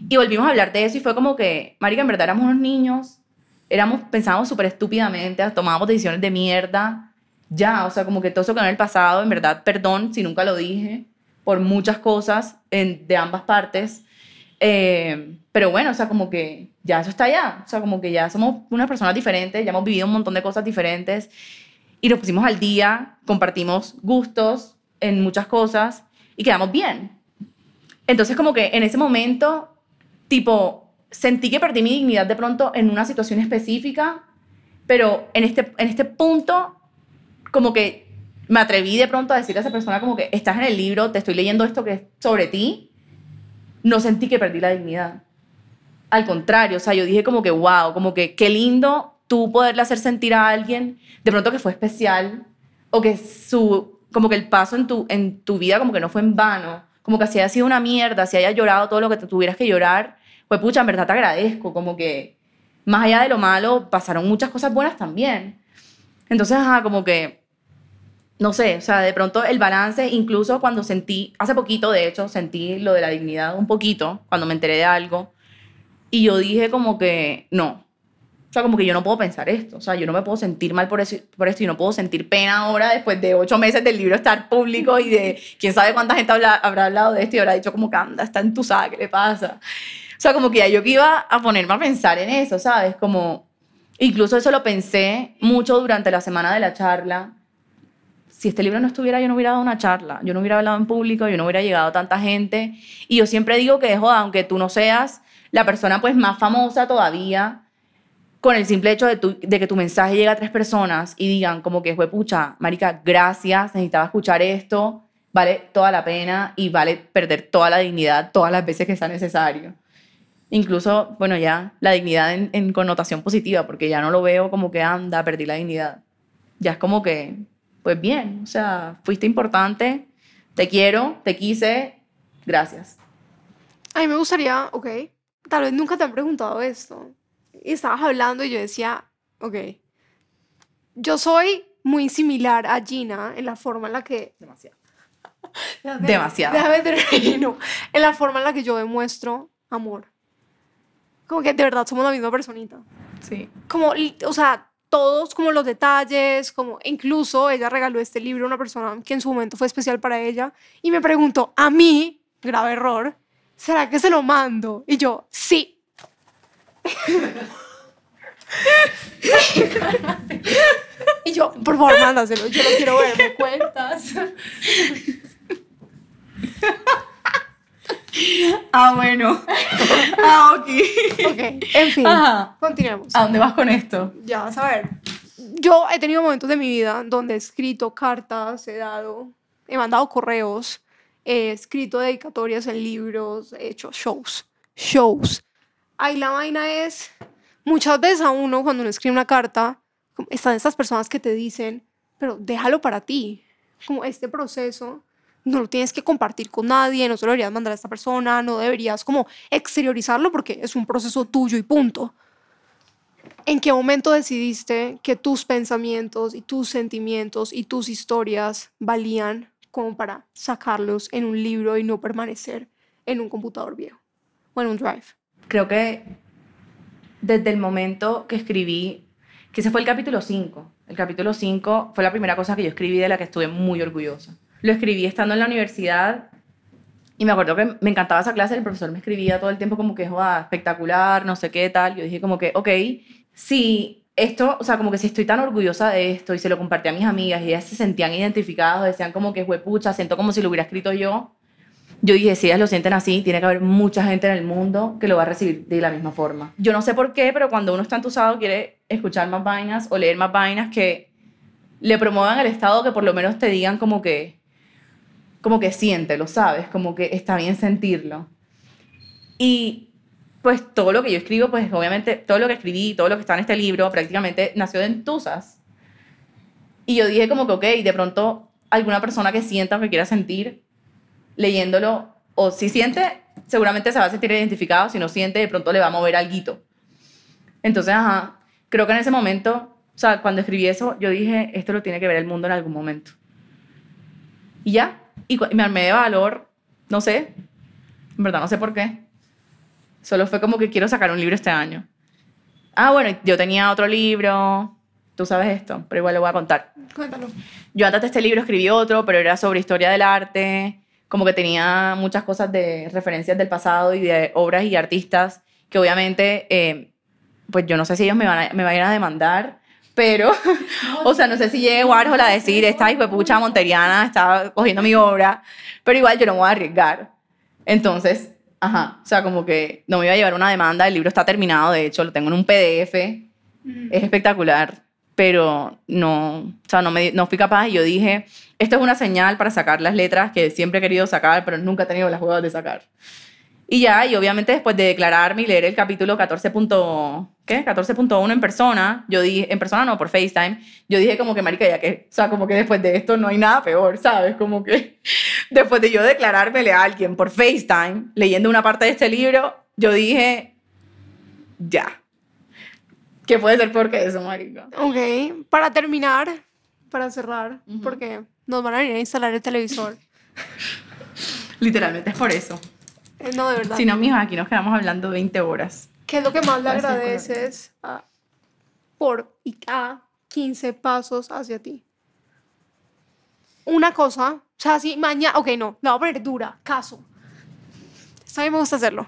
Y volvimos a hablar de eso y fue como que, marica, en verdad éramos unos niños, éramos, pensábamos súper estúpidamente, tomábamos decisiones de mierda, ya, o sea, como que todo eso que en el pasado, en verdad, perdón si nunca lo dije, por muchas cosas en, de ambas partes, eh, pero bueno, o sea, como que ya eso está allá, o sea, como que ya somos unas personas diferentes, ya hemos vivido un montón de cosas diferentes y nos pusimos al día, compartimos gustos en muchas cosas y quedamos bien. Entonces, como que en ese momento tipo, sentí que perdí mi dignidad de pronto en una situación específica, pero en este, en este punto, como que me atreví de pronto a decirle a esa persona como que estás en el libro, te estoy leyendo esto que es sobre ti, no sentí que perdí la dignidad. Al contrario, o sea, yo dije como que, wow, como que qué lindo tú poderle hacer sentir a alguien de pronto que fue especial o que su, como que el paso en tu, en tu vida como que no fue en vano, como que si haya sido una mierda, si haya llorado todo lo que te tuvieras que llorar, pues pucha, en verdad te agradezco, como que más allá de lo malo, pasaron muchas cosas buenas también. Entonces, ajá, como que, no sé, o sea, de pronto el balance, incluso cuando sentí, hace poquito de hecho, sentí lo de la dignidad un poquito, cuando me enteré de algo, y yo dije como que, no, sea, como que yo no puedo pensar esto, o sea, yo no me puedo sentir mal por, eso, por esto y no puedo sentir pena ahora después de ocho meses del libro estar público y de quién sabe cuánta gente habla- habrá hablado de esto y habrá dicho como que anda, está en tu saga, ¿qué pasa? O sea, como que ya yo que iba a ponerme a pensar en eso, ¿sabes? Como, incluso eso lo pensé mucho durante la semana de la charla. Si este libro no estuviera, yo no hubiera dado una charla, yo no hubiera hablado en público, yo no hubiera llegado a tanta gente. Y yo siempre digo que, joda, aunque tú no seas la persona pues más famosa todavía, con el simple hecho de, tu- de que tu mensaje llegue a tres personas y digan como que fue pucha, marica, gracias, necesitaba escuchar esto, vale toda la pena y vale perder toda la dignidad todas las veces que sea necesario. Incluso, bueno, ya la dignidad en, en connotación positiva, porque ya no lo veo como que anda, perdí la dignidad. Ya es como que, pues bien, o sea, fuiste importante, te quiero, te quise, gracias. A mí me gustaría, ok, tal vez nunca te han preguntado esto. Y estabas hablando y yo decía, ok, yo soy muy similar a Gina en la forma en la que... Demasiado. (laughs) Déjame- Demasiado. Déjame termino. En la forma en la que yo demuestro amor. Como que de verdad somos la misma personita. Sí. Como, o sea, todos como los detalles, como incluso ella regaló este libro a una persona que en su momento fue especial para ella y me preguntó, a mí, grave error, ¿será que se lo mando? Y yo, sí. Y yo, por favor, mándaselo, yo lo quiero ver, me cuentas. Ah, bueno. ah, ok. ok, en fin, Ajá. continuemos. ¿A dónde vas con esto? Ya vas a ver. Yo he tenido momentos de mi vida donde he escrito cartas, he dado, he mandado correos, he escrito dedicatorias en libros, he hecho shows. Shows. Ahí la vaina es, muchas veces a uno cuando uno escribe una carta, están estas personas que te dicen, pero déjalo para ti. Como este proceso no lo tienes que compartir con nadie, no se lo deberías mandar a esta persona, no deberías como exteriorizarlo porque es un proceso tuyo y punto. ¿En qué momento decidiste que tus pensamientos y tus sentimientos y tus historias valían como para sacarlos en un libro y no permanecer en un computador viejo o en un drive? Creo que desde el momento que escribí, que ese fue el capítulo 5. El capítulo 5 fue la primera cosa que yo escribí de la que estuve muy orgullosa. Lo escribí estando en la universidad y me acuerdo que me encantaba esa clase, el profesor me escribía todo el tiempo como que, joda, espectacular, no sé qué tal. Yo dije como que, ok, si esto, o sea, como que si estoy tan orgullosa de esto y se lo compartí a mis amigas y ellas se sentían identificadas, decían como que, pucha, siento como si lo hubiera escrito yo. Yo dije, si ellas lo sienten así, tiene que haber mucha gente en el mundo que lo va a recibir de la misma forma. Yo no sé por qué, pero cuando uno está entusado quiere escuchar más vainas o leer más vainas que le promuevan el estado, que por lo menos te digan como que, como que siéntelo, ¿sabes? Como que está bien sentirlo. Y pues todo lo que yo escribo, pues obviamente todo lo que escribí, todo lo que está en este libro, prácticamente nació de entusas. Y yo dije como que, ok, de pronto alguna persona que sienta que quiera sentir leyéndolo, o si siente, seguramente se va a sentir identificado, si no siente, de pronto le va a mover algo. Entonces, ajá, creo que en ese momento, o sea, cuando escribí eso, yo dije, esto lo tiene que ver el mundo en algún momento. Y ya, y y me armé de valor, no sé, en verdad no sé por qué. Solo fue como que quiero sacar un libro este año. Ah, bueno, yo tenía otro libro, tú sabes esto, pero igual lo voy a contar. Cuéntalo. Yo antes de este libro escribí otro, pero era sobre historia del arte, como que tenía muchas cosas de referencias del pasado y de obras y artistas que obviamente, eh, pues yo no sé si ellos me van a, me vayan a demandar, pero, (laughs) o sea, no sé si llegue Warhol a decir, esta pucha monteriana está cogiendo mi obra, pero igual yo no me voy a arriesgar. Entonces, ajá, o sea, como que no me iba a llevar una demanda, el libro está terminado, de hecho, lo tengo en un PDF, es espectacular, pero no, o sea, no, me, no fui capaz y yo dije, esto es una señal para sacar las letras que siempre he querido sacar, pero nunca he tenido las huevas de sacar. Y ya, y obviamente después de declararme y leer el capítulo 14. punto- ¿qué? 14.1 en persona, yo dije, en persona no, por FaceTime, yo dije como que, marica, ya que, o sea, como que después de esto no hay nada peor, ¿sabes? Como que (laughs) después de yo declarármele a alguien por FaceTime, leyendo una parte de este libro, yo dije, ya, ¿Qué puede ser peor que eso, marica? Ok, para terminar, para cerrar, Ujú. porque nos van a venir a instalar el televisor. (laughs) Literalmente es por eso. Eh, No, de verdad. Si no, mija, aquí nos quedamos hablando 20 horas. ¿Qué es lo que más le agradeces a, por y a 15 pasos hacia ti? Una cosa, o sea, si mañana, ok, no, la voy a poner dura, caso. Esta me gusta hacerlo.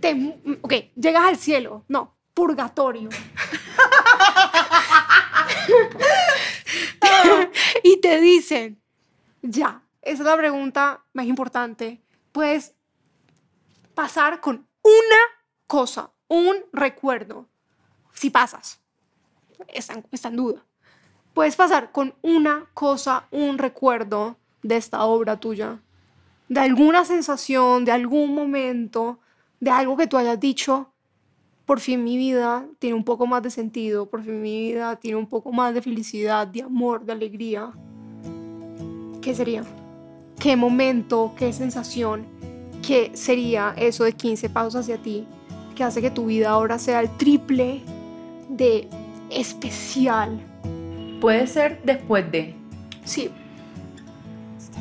Te, ok, llegas al cielo, no, purgatorio. (laughs) y te dicen, ya, esa es la pregunta más importante. Puedes pasar con una cosa, un recuerdo. Si pasas, está en, está en duda. Puedes pasar con una cosa, un recuerdo de esta obra tuya, de alguna sensación, de algún momento, de algo que tú hayas dicho, por fin mi vida tiene un poco más de sentido, por fin mi vida tiene un poco más de felicidad, de amor, de alegría. ¿Qué sería? ¿Qué momento, qué sensación, qué sería eso de 15 pasos hacia ti que hace que tu vida ahora sea el triple de especial? Puede ser después de. Sí,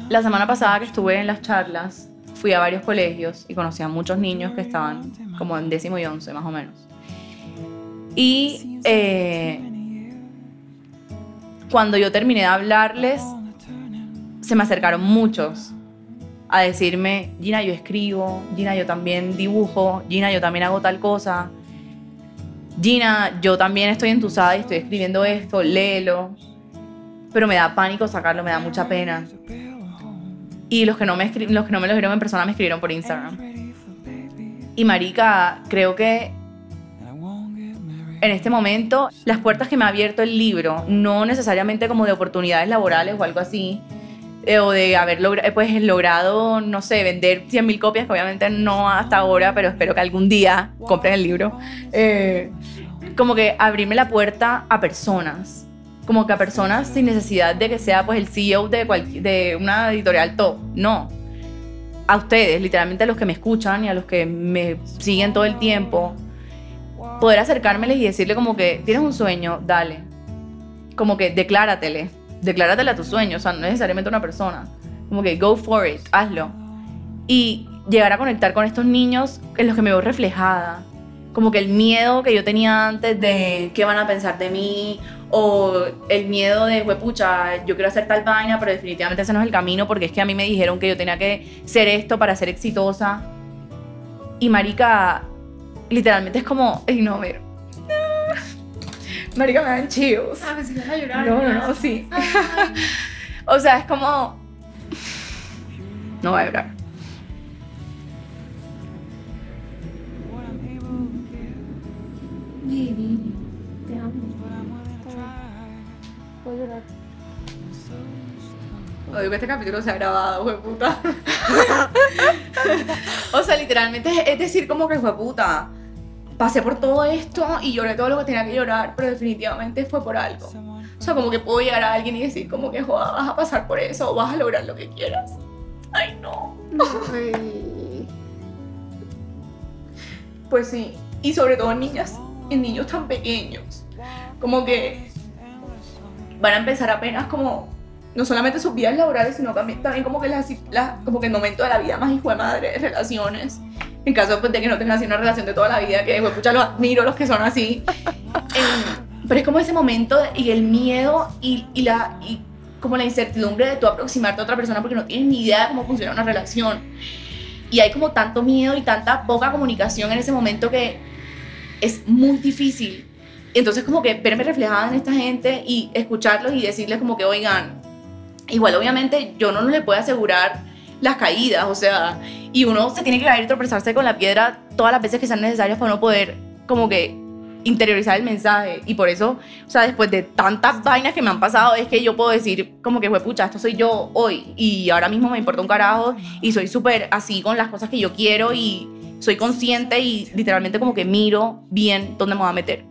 La semana pasada que estuve en las charlas, fui a varios colegios y conocí a muchos niños que estaban como en décimo y once, más o menos. Y eh, cuando yo terminé de hablarles, se me acercaron muchos a decirme, Gina, yo escribo, Gina, yo también dibujo, Gina, yo también hago tal cosa, Gina, yo también estoy entusada y estoy escribiendo esto, léelo, pero me da pánico sacarlo, me da mucha pena. Y los que no me, los que no me lo dijeron en persona me escribieron por Instagram. Y marica, creo que en este momento las puertas que me ha abierto el libro, no necesariamente como de oportunidades laborales o algo así, eh, o de haber logra- eh, pues, logrado, no sé, vender 100.000 copias, que obviamente no hasta ahora, pero espero que algún día compren el libro. Eh, como que abrirme la puerta a personas, como que a personas sin necesidad de que sea pues el CEO de, de una editorial top, no. A ustedes, literalmente a los que me escuchan y a los que me siguen todo el tiempo, poder acercármeles y decirle como que tienes un sueño, dale. Como que decláratele, decláratele a tu sueño, o sea, no necesariamente a una persona. Como que go for it, hazlo. Y llegar a conectar con estos niños en los que me veo reflejada. Como que el miedo que yo tenía antes de qué van a pensar de mí, o el miedo de, pucha, yo quiero hacer tal vaina, pero definitivamente ese no es el camino, porque es que a mí me dijeron que yo tenía que ser esto para ser exitosa. Y marica, literalmente es como, ay no, ver. (laughs) Marica, me dan chills. Ah, que ibas a llorar. No, no, no, sí. (laughs) o sea, es como... No voy a llorar. Gigi, Puedo llorar. Odio que este capítulo se ha grabado, fue puta. (laughs) o sea, literalmente es, decir como que fue puta. Pasé por todo esto y lloré todo lo que tenía que llorar, pero definitivamente fue por algo. O sea, como que puedo llegar a alguien y decir como que, joda, vas a pasar por eso o vas a lograr lo que quieras. Ay, no. Ay. Pues sí, y sobre todo en niñas, en niños tan pequeños, como que van a empezar apenas como, no solamente sus vidas laborales, sino también, también como que las, las- como que el momento de la vida más hijo de madre, relaciones, en caso pues, de que no tengan así una relación de toda la vida, que pucha, los admiro los que son así, (laughs) Em, pero es como ese momento y el miedo y, y la... Y, como la incertidumbre de tú aproximarte a otra persona porque no tienes ni idea de cómo funciona una relación. Y hay como tanto miedo y tanta poca comunicación en ese momento que es muy difícil. Entonces como que verme reflejada en esta gente y escucharlos y decirles como que, oigan, igual obviamente yo no les puedo asegurar las caídas, o sea, y uno se tiene que caer y tropezarse con la piedra todas las veces que sean necesarias para no poder como que interiorizar el mensaje y por eso, o sea, después de tantas vainas que me han pasado, es que yo puedo decir como que fue pucha, esto soy yo hoy y ahora mismo me importa un carajo y soy súper así con las cosas que yo quiero y soy consciente y literalmente como que miro bien dónde me voy a meter.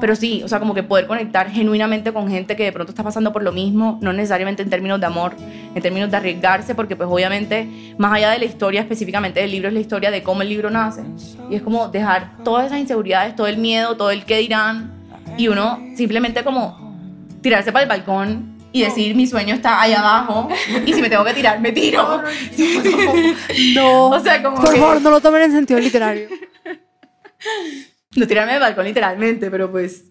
Pero sí, o sea, como que poder conectar genuinamente con gente que de pronto está pasando por lo mismo, no necesariamente en términos de amor, en términos de arriesgarse, porque pues obviamente, más allá de la historia específicamente del libro, es la historia de cómo el libro nace. Y es como dejar todas esas inseguridades, todo el miedo, todo el qué dirán, y uno simplemente como tirarse para el balcón y decir mi sueño está allá abajo y si me tengo que tirar me tiro (laughs) No. (laughs) O sea, como Por que- favor, no lo tomen en sentido literario. (laughs) no tirarme del balcón literalmente pero pues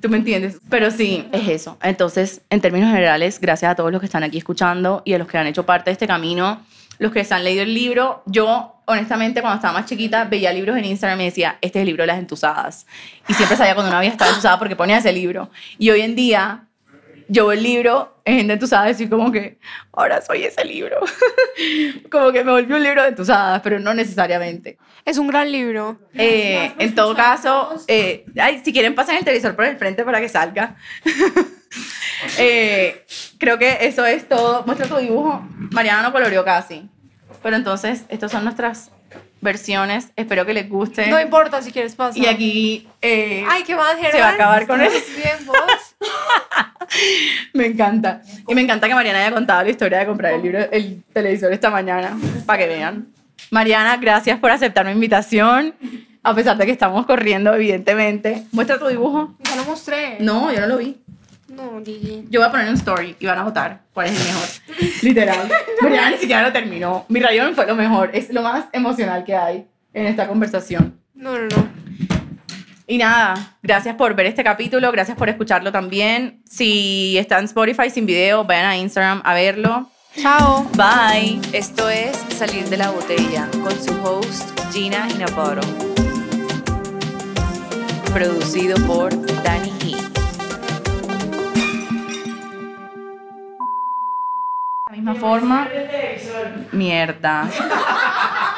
tú me entiendes. Pero sí es eso. Entonces en términos generales gracias a todos los que están aquí escuchando y a los que han hecho parte de este camino los que se han leído el libro yo honestamente cuando estaba más chiquita veía libros en Instagram y me decía este es el libro de las entusadas y siempre sabía cuando una había estado entusada porque ponía ese libro. Y hoy en día yo veo el libro en gente entusada y decir como que ahora soy ese libro (laughs) como que me volvió un libro de entusadas pero no necesariamente Es un gran libro. eh, en todo caso, eh, ay, si quieren pasen el televisor por el frente para que salga. (laughs) Eh, creo que eso es todo. Muestra tu dibujo. Mariana no coloreó casi. Pero entonces, estas son nuestras versiones. Espero que les guste. No importa si quieres pasar. y aquí eh, Ay, ¿qué más, se va a acabar con eso. Bien, vos. (laughs) me encanta. Y me encanta que Mariana haya contado la historia de comprar el libro, el televisor esta mañana, para que vean. Mariana, gracias por aceptar mi invitación. A pesar de que estamos corriendo, evidentemente. Muestra tu dibujo. Ya lo mostré. No, yo no lo vi. No, Gigi. Yo voy a poner un story y van a votar cuál es el mejor. (laughs) Literal. Mariana ni siquiera lo terminó. Mi rayón fue lo mejor. Es lo más emocional que hay en esta conversación. No, no, no. Y nada, gracias por ver este capítulo, gracias por escucharlo también. Si está en Spotify sin video, vayan a Instagram a verlo. Chao. Bye. Esto es Salir de la Botella con su host Gina Inaparo. Producido por Danny He. Misma forma. Mierda. (laughs)